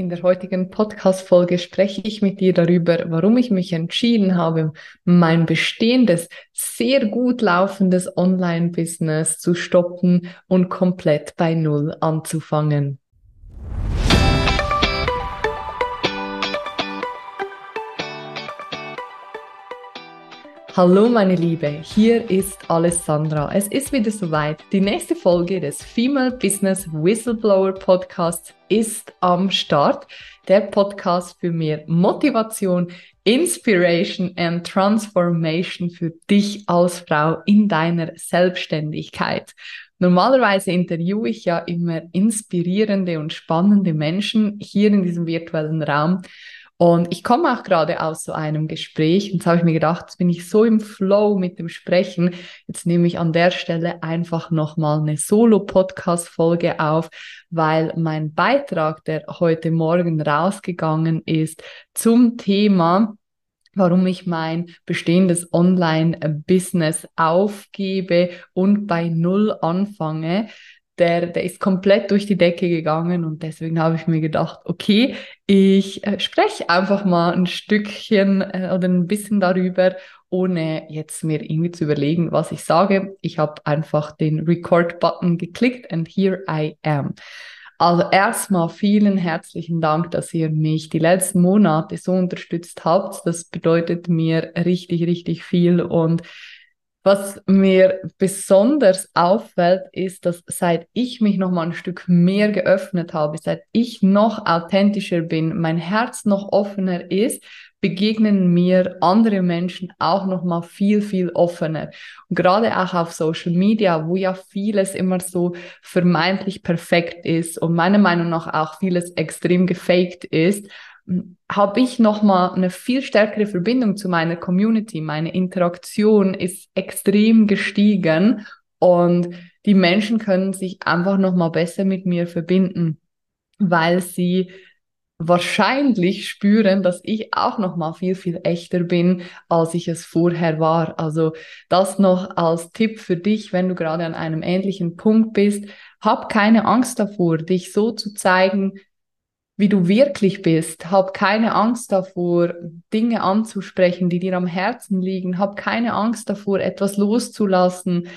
In der heutigen Podcast-Folge spreche ich mit dir darüber, warum ich mich entschieden habe, mein bestehendes, sehr gut laufendes Online-Business zu stoppen und komplett bei Null anzufangen. Hallo meine Liebe, hier ist Alessandra. Es ist wieder soweit. Die nächste Folge des Female Business Whistleblower Podcasts ist am Start. Der Podcast für mehr Motivation, Inspiration and Transformation für dich als Frau in deiner Selbstständigkeit. Normalerweise interviewe ich ja immer inspirierende und spannende Menschen hier in diesem virtuellen Raum. Und ich komme auch gerade aus so einem Gespräch und jetzt habe ich mir gedacht, jetzt bin ich so im Flow mit dem Sprechen. Jetzt nehme ich an der Stelle einfach nochmal eine Solo-Podcast-Folge auf, weil mein Beitrag, der heute Morgen rausgegangen ist zum Thema, warum ich mein bestehendes Online-Business aufgebe und bei Null anfange, der, der ist komplett durch die Decke gegangen und deswegen habe ich mir gedacht, okay, ich äh, spreche einfach mal ein Stückchen äh, oder ein bisschen darüber, ohne jetzt mir irgendwie zu überlegen, was ich sage. Ich habe einfach den Record-Button geklickt and here I am. Also erstmal vielen herzlichen Dank, dass ihr mich die letzten Monate so unterstützt habt. Das bedeutet mir richtig, richtig viel und was mir besonders auffällt, ist, dass seit ich mich noch mal ein Stück mehr geöffnet habe, seit ich noch authentischer bin, mein Herz noch offener ist, begegnen mir andere Menschen auch noch mal viel viel offener. Und gerade auch auf Social Media, wo ja vieles immer so vermeintlich perfekt ist und meiner Meinung nach auch vieles extrem gefaked ist, habe ich nochmal eine viel stärkere Verbindung zu meiner Community. Meine Interaktion ist extrem gestiegen und die Menschen können sich einfach nochmal besser mit mir verbinden, weil sie wahrscheinlich spüren, dass ich auch noch mal viel viel echter bin, als ich es vorher war. Also das noch als Tipp für dich, wenn du gerade an einem ähnlichen Punkt bist, hab keine Angst davor, dich so zu zeigen, wie du wirklich bist. Hab keine Angst davor, Dinge anzusprechen, die dir am Herzen liegen. Hab keine Angst davor, etwas loszulassen,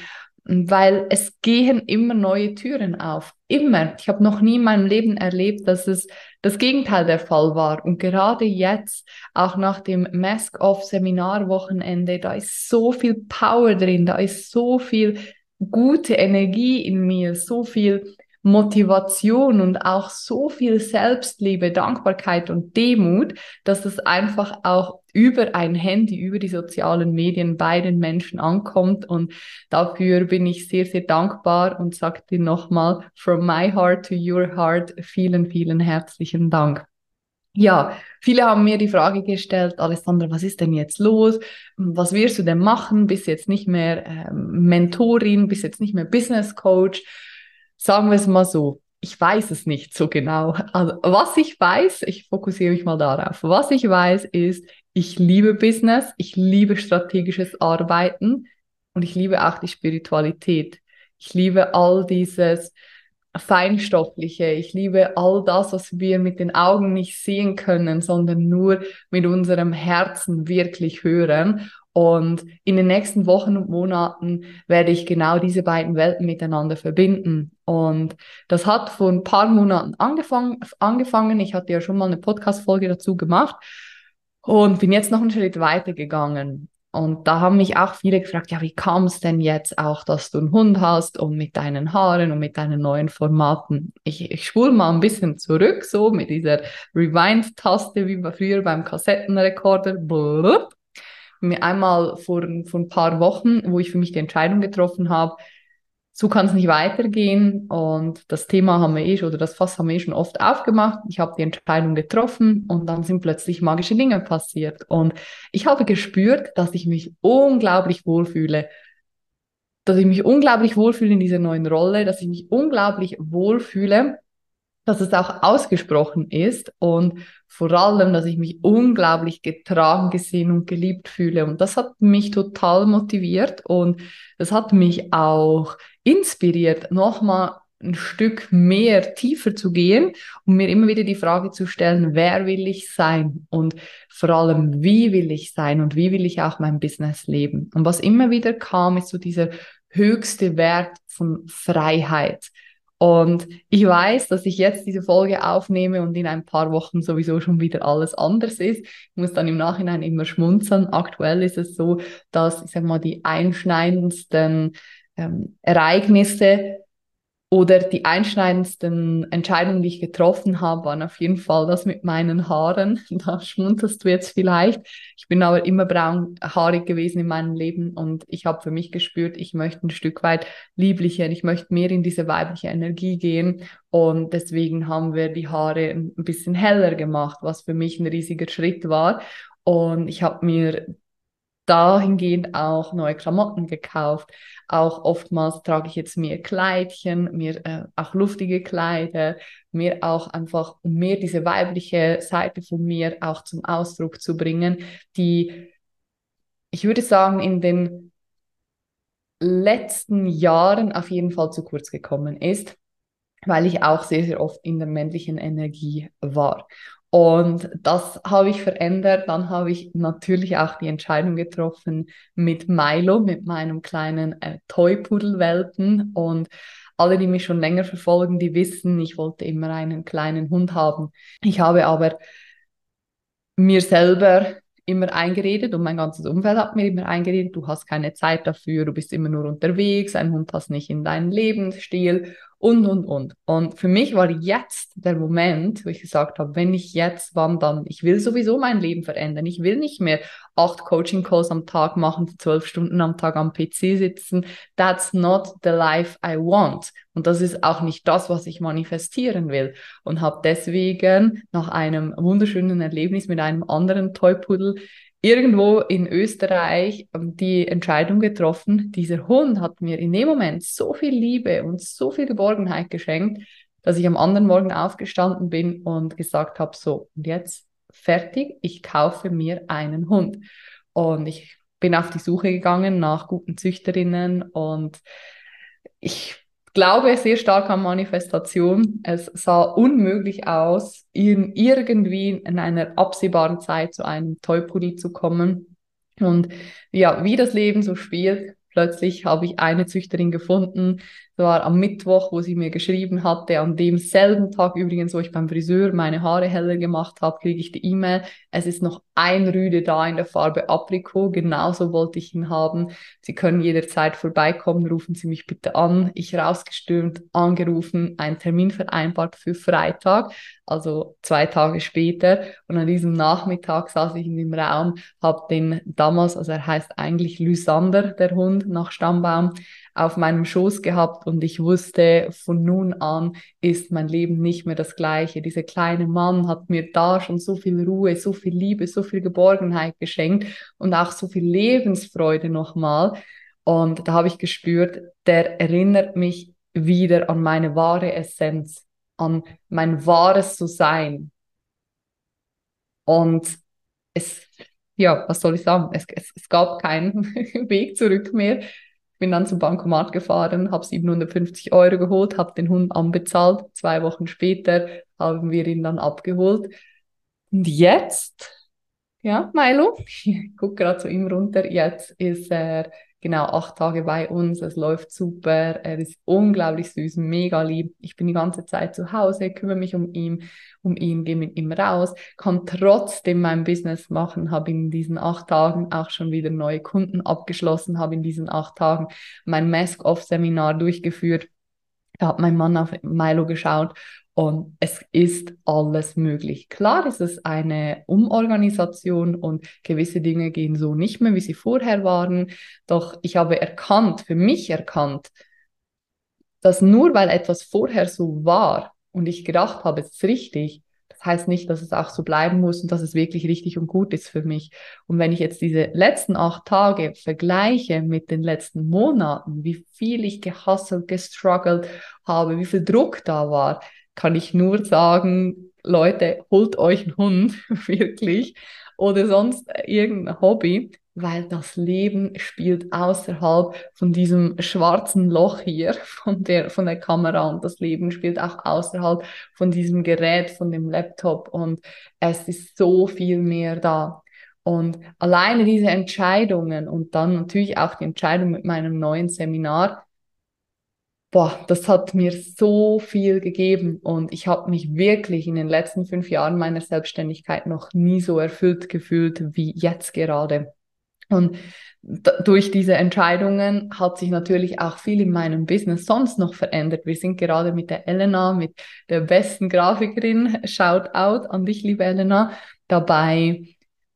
weil es gehen immer neue Türen auf. Immer. Ich habe noch nie in meinem Leben erlebt, dass es das Gegenteil der Fall war. Und gerade jetzt, auch nach dem Mask-Off-Seminarwochenende, da ist so viel Power drin, da ist so viel gute Energie in mir, so viel Motivation und auch so viel Selbstliebe, Dankbarkeit und Demut, dass es einfach auch über ein Handy, über die sozialen Medien bei den Menschen ankommt. Und dafür bin ich sehr, sehr dankbar und sage dir nochmal, from my heart to your heart, vielen, vielen herzlichen Dank. Ja, viele haben mir die Frage gestellt, Alessandra, was ist denn jetzt los? Was wirst du denn machen? Bist jetzt nicht mehr ähm, Mentorin, bist jetzt nicht mehr Business Coach? Sagen wir es mal so, ich weiß es nicht so genau. Also, was ich weiß, ich fokussiere mich mal darauf. Was ich weiß ist, ich liebe Business, ich liebe strategisches Arbeiten und ich liebe auch die Spiritualität. Ich liebe all dieses Feinstoffliche. Ich liebe all das, was wir mit den Augen nicht sehen können, sondern nur mit unserem Herzen wirklich hören. Und in den nächsten Wochen und Monaten werde ich genau diese beiden Welten miteinander verbinden. Und das hat vor ein paar Monaten angefangen. angefangen. Ich hatte ja schon mal eine Podcast-Folge dazu gemacht und bin jetzt noch einen Schritt weiter gegangen. Und da haben mich auch viele gefragt, ja, wie kam es denn jetzt auch, dass du einen Hund hast und mit deinen Haaren und mit deinen neuen Formaten? Ich, ich spule mal ein bisschen zurück, so mit dieser Rewind-Taste wie früher beim Kassettenrekorder. Blub mir einmal vor, vor ein paar Wochen, wo ich für mich die Entscheidung getroffen habe, so kann es nicht weitergehen. Und das Thema haben wir eh oder das Fass haben wir eh schon oft aufgemacht. Ich habe die Entscheidung getroffen und dann sind plötzlich magische Dinge passiert. Und ich habe gespürt, dass ich mich unglaublich wohlfühle. Dass ich mich unglaublich wohlfühle in dieser neuen Rolle, dass ich mich unglaublich wohlfühle dass es auch ausgesprochen ist und vor allem, dass ich mich unglaublich getragen gesehen und geliebt fühle. Und das hat mich total motiviert und das hat mich auch inspiriert, nochmal ein Stück mehr tiefer zu gehen und mir immer wieder die Frage zu stellen, wer will ich sein und vor allem, wie will ich sein und wie will ich auch mein Business leben. Und was immer wieder kam, ist so dieser höchste Wert von Freiheit. Und ich weiß, dass ich jetzt diese Folge aufnehme und in ein paar Wochen sowieso schon wieder alles anders ist. Ich muss dann im Nachhinein immer schmunzeln. Aktuell ist es so, dass, ich sag mal, die einschneidendsten ähm, Ereignisse oder die einschneidendsten Entscheidungen, die ich getroffen habe, waren auf jeden Fall das mit meinen Haaren. Da schmunzelst du jetzt vielleicht. Ich bin aber immer braunhaarig gewesen in meinem Leben und ich habe für mich gespürt, ich möchte ein Stück weit lieblicher, ich möchte mehr in diese weibliche Energie gehen und deswegen haben wir die Haare ein bisschen heller gemacht, was für mich ein riesiger Schritt war. Und ich habe mir dahingehend auch neue Klamotten gekauft. Auch oftmals trage ich jetzt mehr Kleidchen, mehr äh, auch luftige Kleider, mehr auch einfach, um mehr diese weibliche Seite von mir auch zum Ausdruck zu bringen, die, ich würde sagen, in den letzten Jahren auf jeden Fall zu kurz gekommen ist weil ich auch sehr, sehr oft in der männlichen Energie war. Und das habe ich verändert. Dann habe ich natürlich auch die Entscheidung getroffen mit Milo, mit meinem kleinen äh, Toy-Pudel-Welpen. Und alle, die mich schon länger verfolgen, die wissen, ich wollte immer einen kleinen Hund haben. Ich habe aber mir selber immer eingeredet und mein ganzes Umfeld hat mir immer eingeredet, du hast keine Zeit dafür, du bist immer nur unterwegs, ein Hund passt nicht in deinen Lebensstil und, und, und. Und für mich war jetzt der Moment, wo ich gesagt habe, wenn ich jetzt, wann dann? Ich will sowieso mein Leben verändern. Ich will nicht mehr acht Coaching-Calls am Tag machen, zwölf Stunden am Tag am PC sitzen. That's not the life I want. Und das ist auch nicht das, was ich manifestieren will. Und habe deswegen nach einem wunderschönen Erlebnis mit einem anderen Toypudel irgendwo in Österreich ähm, die Entscheidung getroffen, dieser Hund hat mir in dem Moment so viel Liebe und so viel Geborgenheit geschenkt, dass ich am anderen Morgen aufgestanden bin und gesagt habe, so, und jetzt fertig, ich kaufe mir einen Hund. Und ich bin auf die Suche gegangen nach guten Züchterinnen und ich glaube sehr stark an Manifestation. Es sah unmöglich aus, in irgendwie in einer absehbaren Zeit zu einem Tollpudel zu kommen. Und ja, wie das Leben so spielt, plötzlich habe ich eine Züchterin gefunden, war am Mittwoch, wo sie mir geschrieben hatte, an demselben Tag übrigens, wo ich beim Friseur meine Haare heller gemacht habe, kriege ich die E-Mail. Es ist noch ein Rüde da in der Farbe Aprikot. Genauso wollte ich ihn haben. Sie können jederzeit vorbeikommen. Rufen Sie mich bitte an. Ich rausgestürmt, angerufen, einen Termin vereinbart für Freitag, also zwei Tage später. Und an diesem Nachmittag saß ich in dem Raum, habe den damals, also er heißt eigentlich Lysander, der Hund nach Stammbaum, auf meinem Schoß gehabt und ich wusste, von nun an ist mein Leben nicht mehr das gleiche. Dieser kleine Mann hat mir da schon so viel Ruhe, so viel Liebe, so viel Geborgenheit geschenkt und auch so viel Lebensfreude nochmal. Und da habe ich gespürt, der erinnert mich wieder an meine wahre Essenz, an mein wahres zu sein. Und es, ja, was soll ich sagen? Es, es, es gab keinen Weg zurück mehr bin dann zum Bankomat gefahren, habe 750 Euro geholt, habe den Hund anbezahlt. Zwei Wochen später haben wir ihn dann abgeholt. Und jetzt, ja, Milo, ich gucke gerade zu ihm runter, jetzt ist er genau acht Tage bei uns. Es läuft super. Er ist unglaublich süß, mega lieb. Ich bin die ganze Zeit zu Hause, kümmere mich um ihn, um ihn, gehe mit ihm raus, kann trotzdem mein Business machen, habe in diesen acht Tagen auch schon wieder neue Kunden abgeschlossen, habe in diesen acht Tagen mein Mask-Off-Seminar durchgeführt. Da hat mein Mann auf Milo geschaut und es ist alles möglich. Klar ist es eine Umorganisation und gewisse Dinge gehen so nicht mehr, wie sie vorher waren. Doch ich habe erkannt, für mich erkannt, dass nur weil etwas vorher so war und ich gedacht habe, es ist richtig, heißt nicht, dass es auch so bleiben muss und dass es wirklich richtig und gut ist für mich. Und wenn ich jetzt diese letzten acht Tage vergleiche mit den letzten Monaten, wie viel ich gehustelt, gestruggelt habe, wie viel Druck da war, kann ich nur sagen, Leute, holt euch einen Hund, wirklich, oder sonst irgendein Hobby, weil das Leben spielt außerhalb von diesem schwarzen Loch hier von der, von der Kamera und das Leben spielt auch außerhalb von diesem Gerät, von dem Laptop und es ist so viel mehr da. Und alleine diese Entscheidungen und dann natürlich auch die Entscheidung mit meinem neuen Seminar, boah, das hat mir so viel gegeben und ich habe mich wirklich in den letzten fünf Jahren meiner Selbstständigkeit noch nie so erfüllt gefühlt wie jetzt gerade. Und durch diese Entscheidungen hat sich natürlich auch viel in meinem Business sonst noch verändert. Wir sind gerade mit der Elena, mit der besten Grafikerin, Shout out an dich, liebe Elena, dabei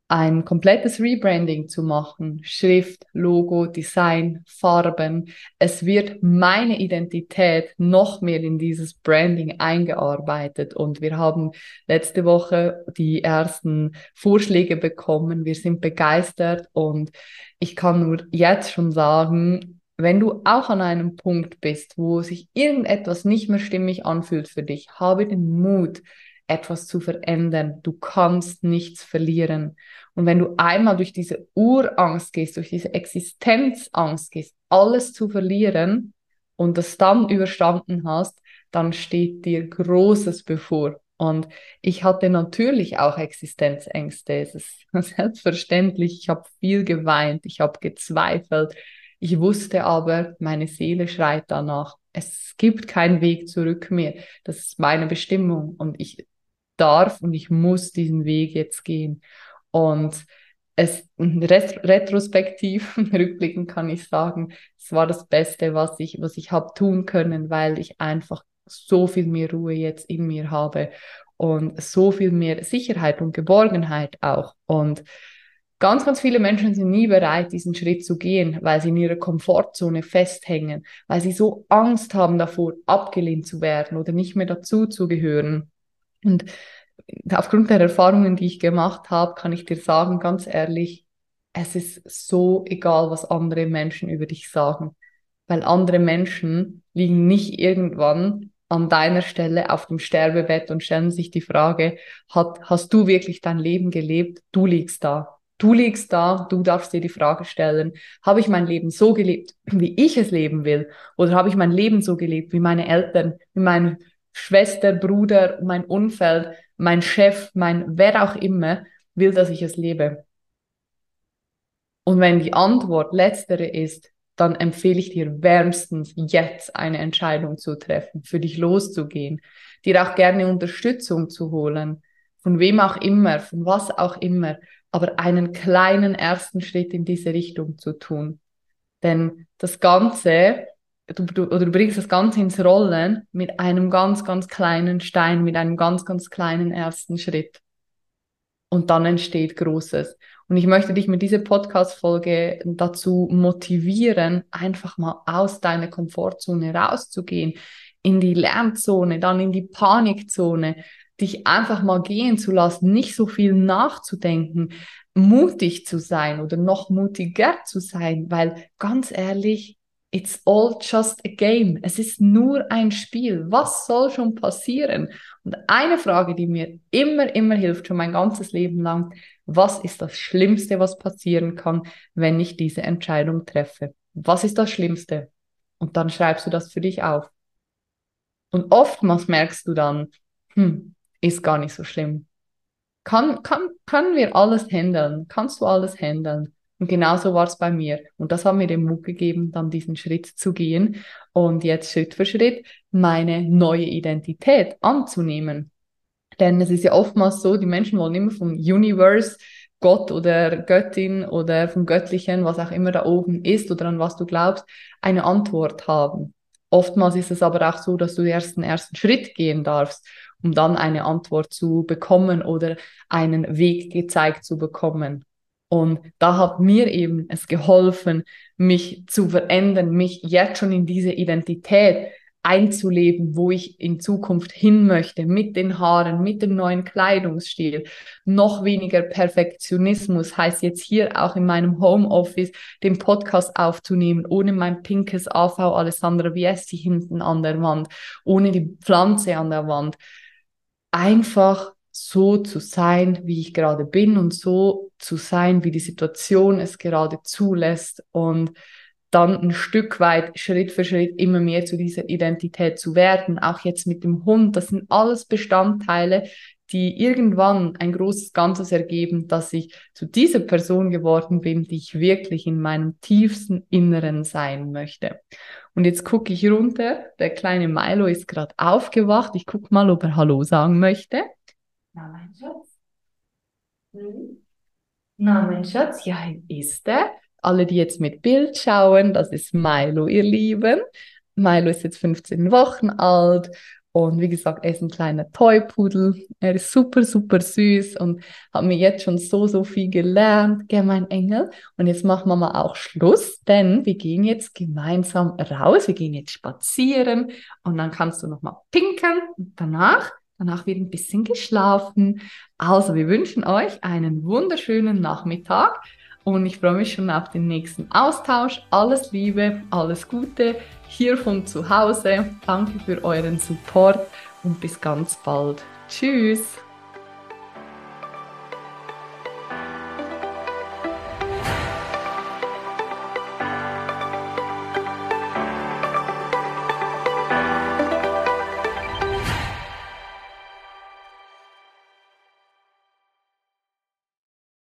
ein komplettes Rebranding zu machen. Schrift, Logo, Design, Farben. Es wird meine Identität noch mehr in dieses Branding eingearbeitet und wir haben letzte Woche die ersten Vorschläge bekommen. Wir sind begeistert und ich kann nur jetzt schon sagen, wenn du auch an einem Punkt bist, wo sich irgendetwas nicht mehr stimmig anfühlt für dich, habe den Mut, etwas zu verändern. Du kannst nichts verlieren. Und wenn du einmal durch diese Urangst gehst, durch diese Existenzangst gehst, alles zu verlieren und das dann überstanden hast, dann steht dir Großes bevor. Und ich hatte natürlich auch Existenzängste. Es ist selbstverständlich. Ich habe viel geweint, ich habe gezweifelt. Ich wusste aber, meine Seele schreit danach. Es gibt keinen Weg zurück mehr. Das ist meine Bestimmung und ich darf und ich muss diesen Weg jetzt gehen. Und es retrospektiv rückblickend kann ich sagen, es war das Beste, was ich, was ich habe tun können, weil ich einfach so viel mehr Ruhe jetzt in mir habe und so viel mehr Sicherheit und Geborgenheit auch. Und ganz, ganz viele Menschen sind nie bereit, diesen Schritt zu gehen, weil sie in ihrer Komfortzone festhängen, weil sie so Angst haben davor, abgelehnt zu werden oder nicht mehr dazu zu gehören. Und aufgrund der Erfahrungen, die ich gemacht habe, kann ich dir sagen, ganz ehrlich, es ist so egal, was andere Menschen über dich sagen, weil andere Menschen liegen nicht irgendwann an deiner Stelle auf dem Sterbebett und stellen sich die Frage, hat, hast du wirklich dein Leben gelebt? Du liegst da. Du liegst da, du darfst dir die Frage stellen, habe ich mein Leben so gelebt, wie ich es leben will? Oder habe ich mein Leben so gelebt, wie meine Eltern, wie meine Schwester, Bruder, mein Umfeld, mein Chef, mein wer auch immer will, dass ich es lebe. Und wenn die Antwort letztere ist, dann empfehle ich dir wärmstens jetzt eine Entscheidung zu treffen, für dich loszugehen, dir auch gerne Unterstützung zu holen, von wem auch immer, von was auch immer, aber einen kleinen ersten Schritt in diese Richtung zu tun. Denn das Ganze du, du, oder du bringst das Ganze ins Rollen mit einem ganz, ganz kleinen Stein, mit einem ganz, ganz kleinen ersten Schritt. Und dann entsteht Großes. Und ich möchte dich mit dieser Podcast-Folge dazu motivieren, einfach mal aus deiner Komfortzone rauszugehen, in die Lernzone, dann in die Panikzone, dich einfach mal gehen zu lassen, nicht so viel nachzudenken, mutig zu sein oder noch mutiger zu sein, weil ganz ehrlich, It's all just a game. Es ist nur ein Spiel. Was soll schon passieren? Und eine Frage, die mir immer, immer hilft, schon mein ganzes Leben lang, was ist das Schlimmste, was passieren kann, wenn ich diese Entscheidung treffe? Was ist das Schlimmste? Und dann schreibst du das für dich auf. Und oftmals merkst du dann, hm, ist gar nicht so schlimm. Kann, kann, können wir alles handeln? Kannst du alles handeln? Und genauso war es bei mir. Und das hat mir den Mut gegeben, dann diesen Schritt zu gehen und jetzt Schritt für Schritt meine neue Identität anzunehmen. Denn es ist ja oftmals so, die Menschen wollen immer vom Universe, Gott oder Göttin oder vom Göttlichen, was auch immer da oben ist oder an was du glaubst, eine Antwort haben. Oftmals ist es aber auch so, dass du erst den ersten Schritt gehen darfst, um dann eine Antwort zu bekommen oder einen Weg gezeigt zu bekommen. Und da hat mir eben es geholfen, mich zu verändern, mich jetzt schon in diese Identität einzuleben, wo ich in Zukunft hin möchte, mit den Haaren, mit dem neuen Kleidungsstil. Noch weniger Perfektionismus heißt jetzt hier auch in meinem Homeoffice den Podcast aufzunehmen, ohne mein pinkes AV Alessandra Viesti hinten an der Wand, ohne die Pflanze an der Wand. Einfach so zu sein, wie ich gerade bin und so zu sein, wie die Situation es gerade zulässt und dann ein Stück weit Schritt für Schritt immer mehr zu dieser Identität zu werden. Auch jetzt mit dem Hund, das sind alles Bestandteile, die irgendwann ein großes Ganzes ergeben, dass ich zu dieser Person geworden bin, die ich wirklich in meinem tiefsten Inneren sein möchte. Und jetzt gucke ich runter, der kleine Milo ist gerade aufgewacht. Ich gucke mal, ob er Hallo sagen möchte. Na, mein Schatz. Hm? Na, mein Schatz, ja, ist er. Alle, die jetzt mit Bild schauen, das ist Milo, ihr Lieben. Milo ist jetzt 15 Wochen alt und wie gesagt, er ist ein kleiner Toypudel. Er ist super, super süß und hat mir jetzt schon so, so viel gelernt. Gell, mein Engel. Und jetzt machen wir mal auch Schluss, denn wir gehen jetzt gemeinsam raus. Wir gehen jetzt spazieren und dann kannst du nochmal pinkeln und danach Danach wird ein bisschen geschlafen. Also, wir wünschen euch einen wunderschönen Nachmittag und ich freue mich schon auf den nächsten Austausch. Alles Liebe, alles Gute hier von zu Hause. Danke für euren Support und bis ganz bald. Tschüss.